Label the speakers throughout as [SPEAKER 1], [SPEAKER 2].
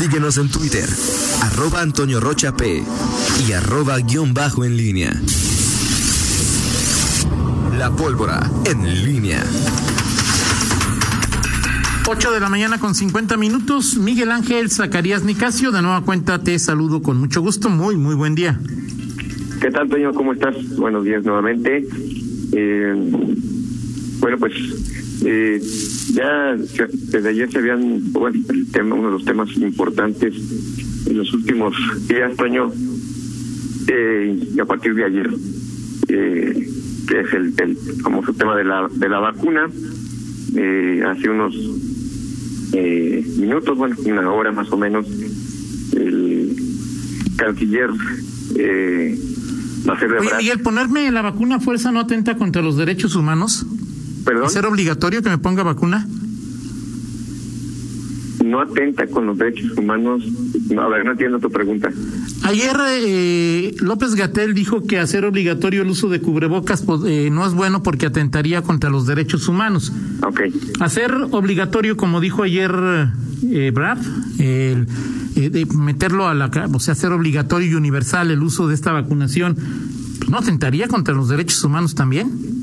[SPEAKER 1] Síguenos en Twitter, arroba Antonio Rocha P y arroba guion bajo en línea. La pólvora en línea.
[SPEAKER 2] 8 de la mañana con 50 minutos. Miguel Ángel Zacarías Nicasio, de nueva cuenta te saludo con mucho gusto. Muy, muy buen día.
[SPEAKER 3] ¿Qué tal, Toño? ¿Cómo estás? Buenos días nuevamente. Eh, bueno, pues eh, ya desde ayer se habían, bueno, el tema, uno de los temas importantes en los últimos días, Toño, eh, y a partir de ayer, eh, que es el, el como su tema de la de la vacuna, eh, hace unos eh, minutos, bueno, una hora más o menos, el canciller eh, va a ser
[SPEAKER 2] Oye, Miguel, ponerme la vacuna a fuerza no atenta contra los derechos humanos.
[SPEAKER 3] ¿Perdón?
[SPEAKER 2] ¿Ser obligatorio que me ponga vacuna?
[SPEAKER 3] No atenta con los derechos humanos. No, a ver, no entiendo tu pregunta.
[SPEAKER 2] Ayer eh, López Gatel dijo que hacer obligatorio el uso de cubrebocas pues, eh, no es bueno porque atentaría contra los derechos humanos.
[SPEAKER 3] Ok.
[SPEAKER 2] Hacer obligatorio, como dijo ayer eh, Brad, el, eh, de meterlo a la, o sea, hacer obligatorio y universal el uso de esta vacunación, pues, ¿no atentaría contra los derechos humanos también?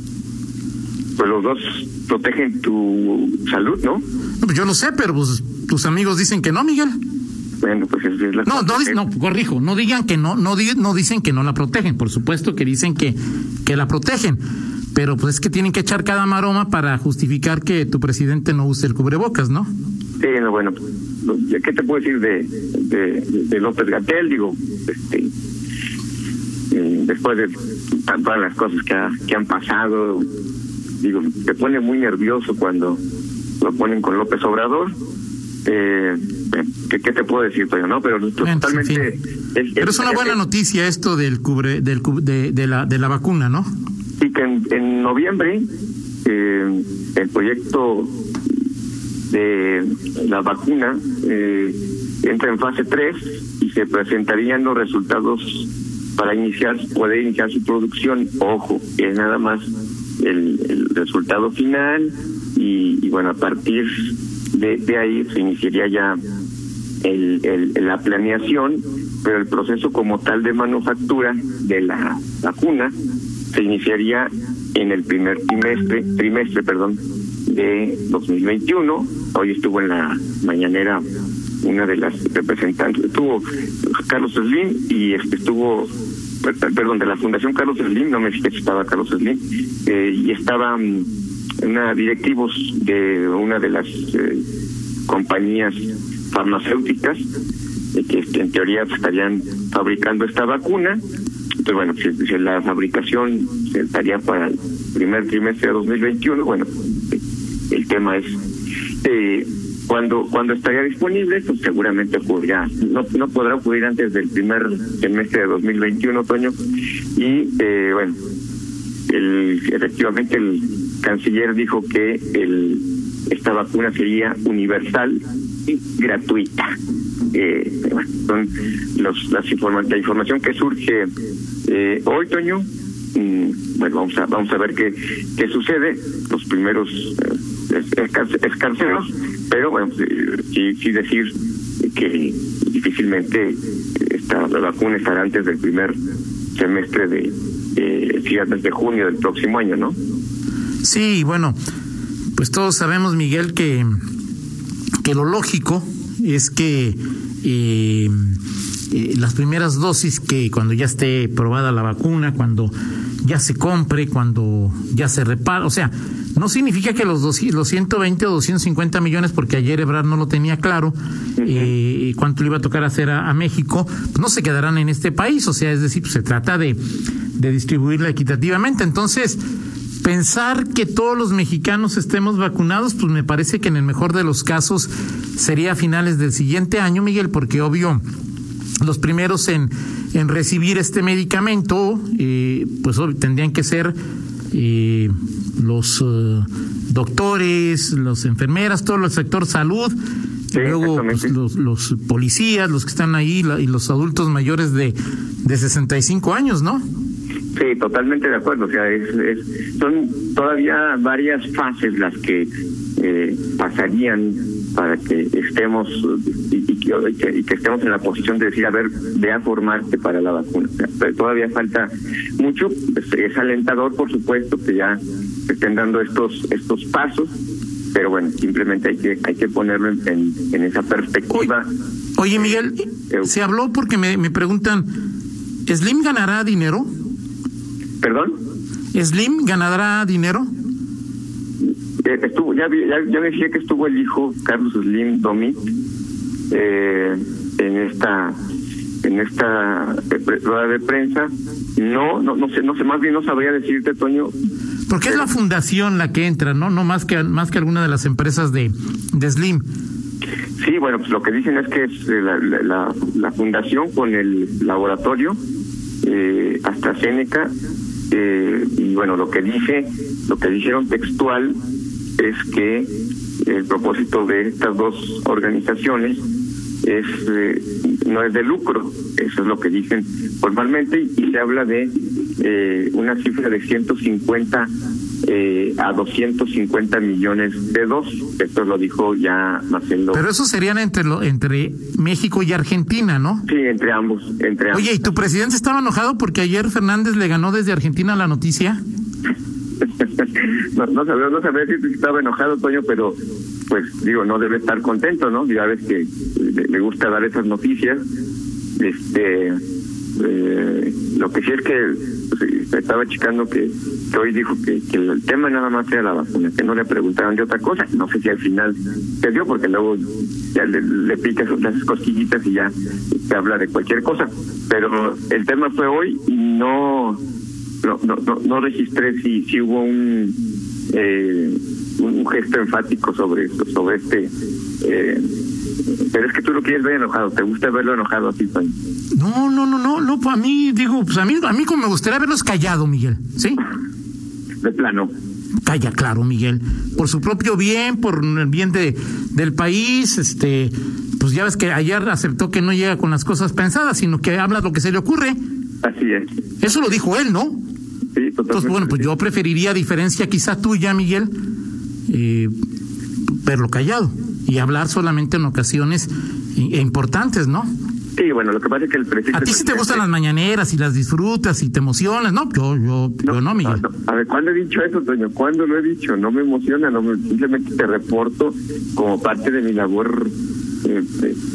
[SPEAKER 3] Pues los dos protegen tu salud, ¿no?
[SPEAKER 2] No, pues yo lo sé, pero pues, tus amigos dicen que no, Miguel.
[SPEAKER 3] Bueno, pues es, la
[SPEAKER 2] No, no, no, corrijo, no digan que no, no, di- no dicen que no la protegen, por supuesto que dicen que, que la protegen, pero pues es que tienen que echar cada maroma para justificar que tu presidente no use el cubrebocas, ¿no?
[SPEAKER 3] Sí, no, bueno, no, ¿qué te puedo decir de, de, de López Gatel? Digo, este, eh, después de todas las cosas que, ha- que han pasado, digo, te pone muy nervioso cuando lo ponen con López Obrador. Eh, ¿qué, ¿Qué te puedo decir, Toño? No, pero
[SPEAKER 2] Bueno,
[SPEAKER 3] totalmente.
[SPEAKER 2] en fin. Pero es una buena noticia esto del cubre, del de, de la, de la vacuna, ¿no?
[SPEAKER 3] Y que en, en noviembre eh, el proyecto de la vacuna eh, entra en fase 3 y se presentarían los resultados para iniciar, poder iniciar su producción. Ojo, es nada más el, el resultado final y, y bueno, a partir de, ahí se iniciaría ya el, el, la planeación, pero el proceso como tal de manufactura de la vacuna se iniciaría en el primer trimestre, trimestre, perdón, de 2021. Hoy estuvo en la mañanera una de las representantes, estuvo Carlos Slim y estuvo, perdón, de la Fundación Carlos Slim, no me fijé si estaba Carlos Slim, eh, y estaban una directivos de una de las eh, compañías farmacéuticas eh, que en teoría pues, estarían fabricando esta vacuna. Entonces, bueno, si, si la fabricación estaría para el primer trimestre de 2021, bueno, el tema es eh, cuando cuando estaría disponible, pues seguramente ocurrirá, no, no podrá ocurrir antes del primer semestre de 2021, otoño, y eh, bueno, el, efectivamente el canciller dijo que el, esta vacuna sería universal y gratuita. Eh, son los, las informa la información que surge eh, hoy, Toño. Mm, bueno, vamos a vamos a ver qué qué sucede. Los primeros eh, escar- escarceos, pero bueno, sí, decir que difícilmente esta la vacuna estará antes del primer semestre de eh, de junio del próximo año, ¿no?
[SPEAKER 2] Sí, bueno, pues todos sabemos, Miguel, que, que lo lógico es que eh, eh, las primeras dosis, que cuando ya esté probada la vacuna, cuando ya se compre, cuando ya se repara, o sea, no significa que los, dos, los 120 o 250 millones, porque ayer Ebrard no lo tenía claro, eh, cuánto le iba a tocar hacer a, a México, pues no se quedarán en este país, o sea, es decir, pues se trata de, de distribuirla equitativamente. Entonces, pensar que todos los mexicanos estemos vacunados, pues me parece que en el mejor de los casos sería a finales del siguiente año, Miguel, porque obvio, los primeros en, en recibir este medicamento, eh, pues obvio, tendrían que ser eh, los eh, doctores, las enfermeras, todo el sector salud,
[SPEAKER 3] Sí,
[SPEAKER 2] luego pues, los, los policías, los que están ahí la- y los adultos mayores de, de 65 años, ¿no?
[SPEAKER 3] Sí, totalmente de acuerdo. O sea, es, es- son todavía varias fases las que eh, pasarían para que estemos y, que, estemos en la posición de decir, a ver, ve a formarte para la vacuna. pero todavía falta mucho, pues, es alentador, por supuesto, que ya se estén dando estos estos pasos, pero bueno, simplemente hay que hay que ponerlo en, en, esa perspectiva.
[SPEAKER 2] Oye, Miguel, eh, se habló porque me, me preguntan, ¿Slim ganará dinero?
[SPEAKER 3] ¿Perdón?
[SPEAKER 2] ¿Slim ganará dinero?
[SPEAKER 3] Eh, estuvo, ya, ya, ya, decía que estuvo el hijo Carlos Slim Domit eh, en esta en esta rueda de prensa. No, no, no sé, no sé, más bien no sabría decirte, Toño.
[SPEAKER 2] Porque es la fundación la que entra, ¿no? No más que más que alguna de las empresas de, de Slim.
[SPEAKER 3] Sí, bueno, pues lo que dicen es que es eh, la, la, fundación con el laboratorio eh, AstraZeneca eh, y bueno, lo que dice, lo que dijeron textual es que el propósito de estas dos organizaciones es eh, no es de lucro, eso es lo que dicen formalmente y se habla de eh, una cifra de 150 eh, a 250 millones de dos. Esto lo dijo ya Marcelo.
[SPEAKER 2] Pero eso serían entre lo, entre México y Argentina, ¿no?
[SPEAKER 3] Sí, entre ambos, entre
[SPEAKER 2] Oye, ¿y tu presidente estaba enojado porque ayer Fernández le ganó desde Argentina la noticia?
[SPEAKER 3] no, no sabía, no sabía si estaba enojado, Toño, pero pues digo, no debe estar contento, ¿no? Ya ves que le, gusta dar esas noticias. Este, eh, lo que sí es que pues, estaba checando que, hoy dijo que, el tema nada más era la vacuna, que no le preguntaron de otra cosa. No sé si al final se dio, porque luego ya le, le picas las cosquillitas y ya se habla de cualquier cosa. Pero el tema fue hoy y no no, no, no, no registré si, hubo un, eh, un gesto enfático sobre sobre este. Eh, pero es que tú lo quieres ver enojado, ¿te gusta verlo enojado así,
[SPEAKER 2] No, no, no, no, no, pues a mí, digo, pues a mí, a mí como me gustaría verlos callado, Miguel, ¿sí?
[SPEAKER 3] De plano.
[SPEAKER 2] Calla, claro, Miguel. Por su propio bien, por el bien de, del país, este, pues ya ves que ayer aceptó que no llega con las cosas pensadas, sino que habla lo que se le ocurre.
[SPEAKER 3] Así es.
[SPEAKER 2] Eso lo dijo él, ¿no?
[SPEAKER 3] Entonces,
[SPEAKER 2] bueno, pues yo preferiría, a diferencia quizá tuya, Miguel, eh, verlo callado y hablar solamente en ocasiones importantes, ¿no?
[SPEAKER 3] Sí, bueno, lo que pasa es que el presidente...
[SPEAKER 2] A ti sí te gustan las mañaneras y las disfrutas y te emocionas, ¿no? Yo, yo, no, no Miguel.
[SPEAKER 3] A ver, ¿cuándo he dicho eso, Toño? ¿Cuándo lo he dicho? No me emociona, no me, simplemente te reporto como parte de mi labor eh,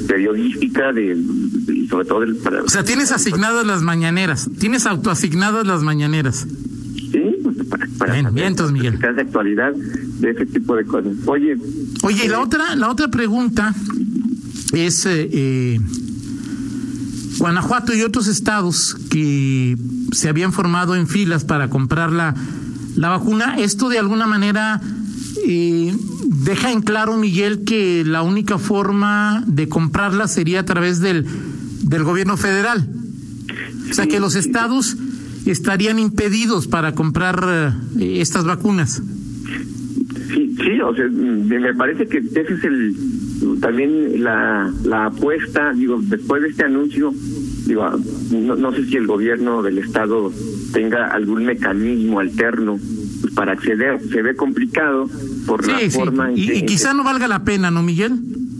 [SPEAKER 3] periodística de, y sobre todo del,
[SPEAKER 2] para, o sea tienes asignadas las mañaneras tienes autoasignadas las mañaneras
[SPEAKER 3] sí pues, para, para
[SPEAKER 2] bien, bien entonces Miguel
[SPEAKER 3] de actualidad de ese tipo de cosas oye
[SPEAKER 2] oye y la eh, otra la otra pregunta es eh, eh, Guanajuato y otros estados que se habían formado en filas para comprar la, la vacuna esto de alguna manera eh, deja en claro, Miguel, que la única forma de comprarla sería a través del, del gobierno federal. O sea, que los estados estarían impedidos para comprar eh, estas vacunas.
[SPEAKER 3] Sí, sí, o sea, me parece que ese es el también la, la apuesta, digo, después de este anuncio, digo, no, no sé si el gobierno del estado tenga algún mecanismo alterno para acceder se ve complicado por la forma
[SPEAKER 2] en y, y quizá no valga la pena, ¿no, Miguel?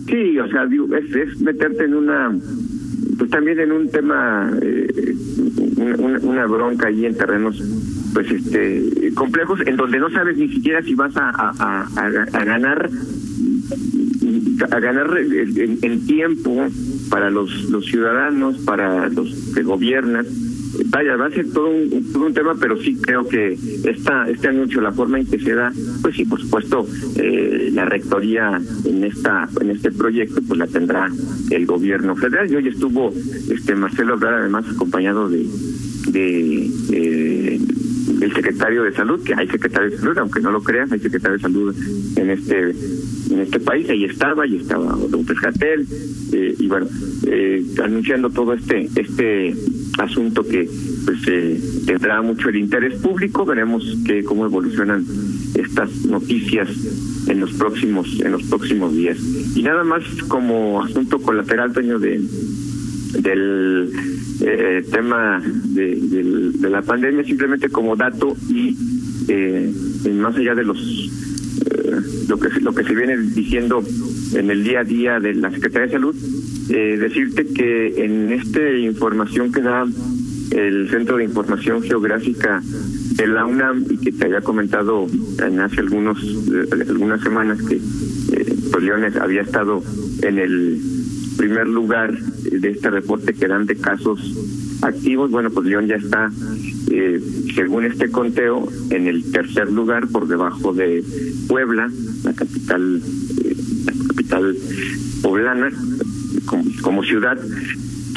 [SPEAKER 3] Sí, o sea, es, es meterte en una, pues también en un tema, eh, una, bronca ahí en terrenos, pues este, complejos, en donde no sabes ni siquiera si vas a, a, a, ganar a ganar en, tiempo para los, los ciudadanos, para los que gobiernan, vaya, va a ser todo un, todo un tema, pero sí creo que esta, este anuncio, la forma en que se da, pues sí, por supuesto, eh, la rectoría en esta en este proyecto, pues la tendrá el gobierno federal. Y hoy estuvo este Marcelo Obrador, además, acompañado de, de eh, el secretario de salud, que hay secretario de salud, aunque no lo creas, hay secretario de salud en este en este país, ahí estaba, ahí estaba López Gatel, eh, y bueno, eh, anunciando todo este este asunto que pues eh, tendrá mucho el interés público, veremos que cómo evolucionan estas noticias en los próximos en los próximos días. Y nada más como asunto colateral, dueño de del eh, tema de, de, la pandemia simplemente como dato y eh, más allá de los lo que lo que se viene diciendo en el día a día de la Secretaría de Salud, eh, decirte que en esta información que da el Centro de Información Geográfica de la UNAM y que te había comentado en hace algunos eh, algunas semanas que eh, pues Leones había estado en el primer lugar de este reporte que dan de casos activos, bueno, pues León ya está, eh, según este conteo, en el tercer lugar por debajo de Puebla, la capital, eh, la capital poblana, como, como ciudad,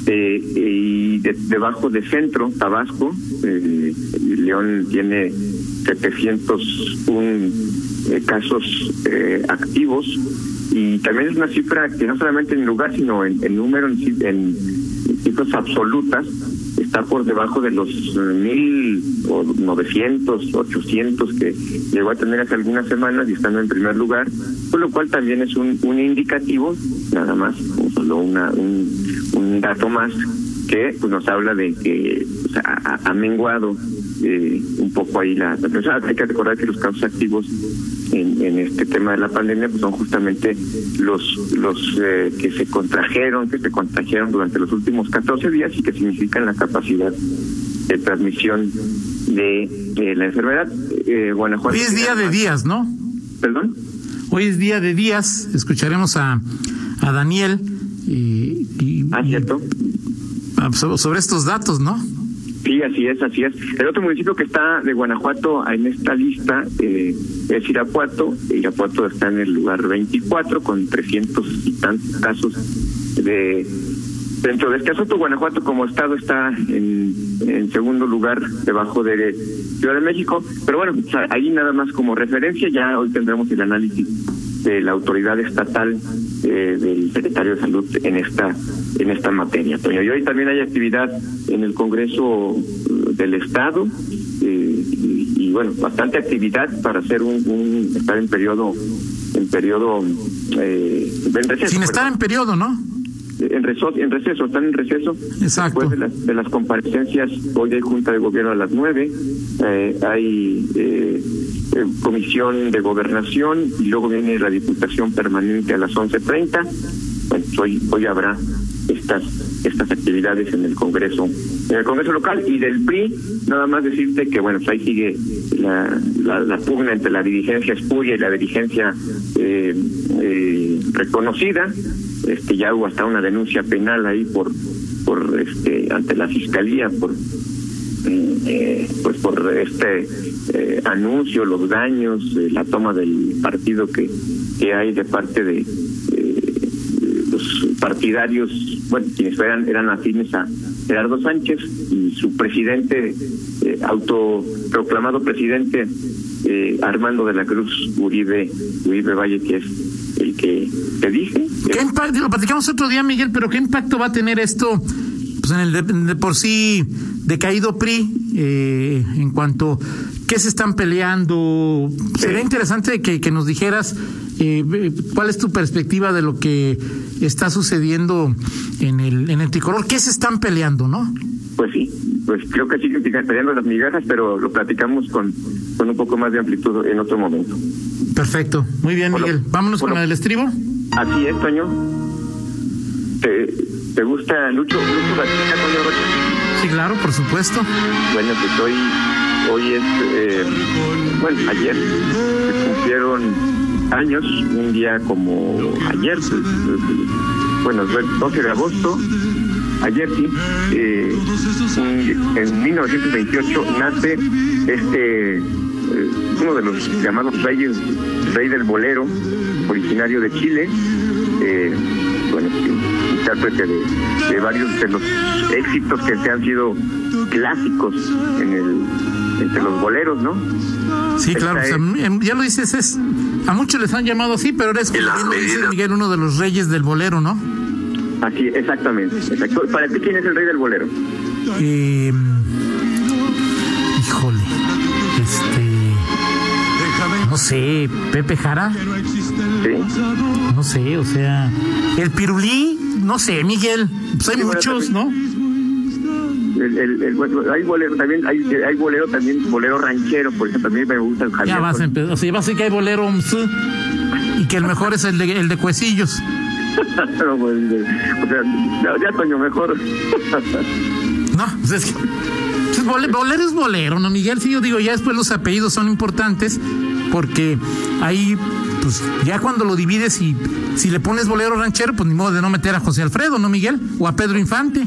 [SPEAKER 3] eh, y de- debajo de Centro, Tabasco, eh, León tiene 701 eh, casos activos y también es una cifra que no solamente en lugar, sino en, número, en, en cifras absolutas, está por debajo de los mil o 900, 800 que llegó a tener hace algunas semanas y estando en primer lugar, con lo cual también es un, un indicativo, nada más, solo una, un, un dato más que pues, nos habla de que o ha, menguado eh, un poco ahí la, la. Hay que recordar que los casos activos en, en este tema de la pandemia pues son justamente los los eh, que se contrajeron, que se contagiaron durante los últimos 14 días y que significan la capacidad de transmisión de eh, la enfermedad. Eh, Guanajuato.
[SPEAKER 2] Hoy es día de días, ¿no?
[SPEAKER 3] Perdón.
[SPEAKER 2] Hoy es día de días. Escucharemos a, a Daniel y, y-
[SPEAKER 3] Ah,
[SPEAKER 2] y-
[SPEAKER 3] cierto.
[SPEAKER 2] ah, so- sobre estos datos, ¿no?
[SPEAKER 3] Sí, así es, así es. El otro municipio que está de Guanajuato en esta lista eh, es Irapuato. Irapuato está en el lugar 24 con 300 y tantos casos de dentro de este asunto. Guanajuato como estado está en, en segundo lugar debajo de Ciudad de México. Pero bueno, sea, ahí nada más como referencia, ya hoy tendremos el análisis de la autoridad estatal eh, del secretario de salud en esta en esta materia. Toño. Y hoy también hay actividad en el Congreso eh, del Estado eh, y, y, bueno bastante actividad para hacer un, un estar en periodo en periodo eh, en receso,
[SPEAKER 2] Sin estar en periodo, ¿no?
[SPEAKER 3] En, receso, están en receso.
[SPEAKER 2] Exacto.
[SPEAKER 3] Después de las, de las comparecencias, hoy hay Junta de Gobierno a las nueve, eh, hay eh, eh, Comisión de Gobernación y luego viene la Diputación Permanente a las 11.30. Bueno, pues hoy, hoy habrá estas estas actividades en el Congreso en el Congreso local y del PRI nada más decirte que bueno pues ahí sigue la, la, la pugna entre la dirigencia espuria y la dirigencia eh, eh, reconocida. Este ya hubo hasta una denuncia penal ahí por por este ante la fiscalía por eh, pues por este eh, anuncio los daños eh, la toma del partido que que hay de parte de eh, los partidarios bueno quienes eran eran afines a Gerardo Sánchez y su presidente eh, autoproclamado presidente eh, Armando de la Cruz Uribe Uribe Valle que es el que te dije
[SPEAKER 2] ¿Qué impacto? Lo platicamos otro día, Miguel, pero ¿qué impacto va a tener esto pues en el de, de por sí decaído PRI eh, en cuanto qué se están peleando? Sería interesante que, que nos dijeras eh, cuál es tu perspectiva de lo que está sucediendo en el en el tricolor. ¿Qué se están peleando, no?
[SPEAKER 3] Pues sí, pues creo que siguen peleando las migajas, pero lo platicamos con, con un poco más de amplitud en otro momento.
[SPEAKER 2] Perfecto, muy bien,
[SPEAKER 3] Bueno,
[SPEAKER 2] Miguel. Vámonos
[SPEAKER 3] bueno.
[SPEAKER 2] con el estribo.
[SPEAKER 3] Así es, Toño. ¿Te, te gusta Lucho, Lucho Toño Rocha?
[SPEAKER 2] Sí, claro, por supuesto.
[SPEAKER 3] Bueno, pues hoy, hoy es, eh, bueno, ayer se cumplieron años, un día como ayer, pues, bueno, fue el 12 de agosto, ayer sí, eh, en 1928 nace este, eh, uno de los llamados reyes, rey del bolero, originario de Chile, eh, bueno, intérprete de, de varios de los éxitos que se han sido clásicos en el entre los boleros, ¿no?
[SPEAKER 2] Sí, claro, pues, ya lo dices, es a muchos les han llamado así, pero eres, como dices, Miguel, uno de los reyes del bolero, ¿no?
[SPEAKER 3] Así, exactamente. Exacto. ¿Para ti quién es el rey del bolero?
[SPEAKER 2] Eh, híjole, este, no sé, Pepe Jara,
[SPEAKER 3] ¿Sí?
[SPEAKER 2] no sé, o sea, el Pirulí, no sé, Miguel, pues hay
[SPEAKER 3] Sí,
[SPEAKER 2] muchos, ¿no?
[SPEAKER 3] El, el, el- hay bolero también, hay, hay bolero también, bolero ranchero, por ejemplo, también me gusta el Javier.
[SPEAKER 2] Ya vas a empezar, o sea, vas a decir que hay bolero, sí. ¿y que el mejor es el de, el de Cuecillos.
[SPEAKER 3] Pues, eh, o sea, ya, Toño, mejor.
[SPEAKER 2] no, pues es que. pues, bole- bolero es bolero, ¿no, Miguel? Sí, yo digo, ya después los apellidos son importantes porque ahí, pues ya cuando lo divides y si le pones bolero ranchero, pues ni modo de no meter a José Alfredo, ¿no, Miguel? O a Pedro Infante.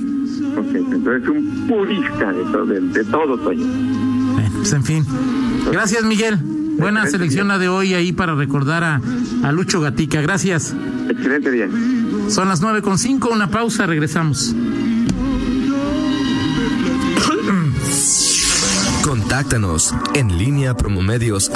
[SPEAKER 3] Entonces es un purista de todo, de, de todo Toño.
[SPEAKER 2] Bueno, pues en fin. Gracias, Miguel. Buena
[SPEAKER 3] Excelente
[SPEAKER 2] selección
[SPEAKER 3] día.
[SPEAKER 2] la de hoy ahí para recordar a, a Lucho Gatica. Gracias.
[SPEAKER 3] Excelente día.
[SPEAKER 2] Son las nueve con cinco, una pausa, regresamos.
[SPEAKER 1] Contáctanos en línea promomedios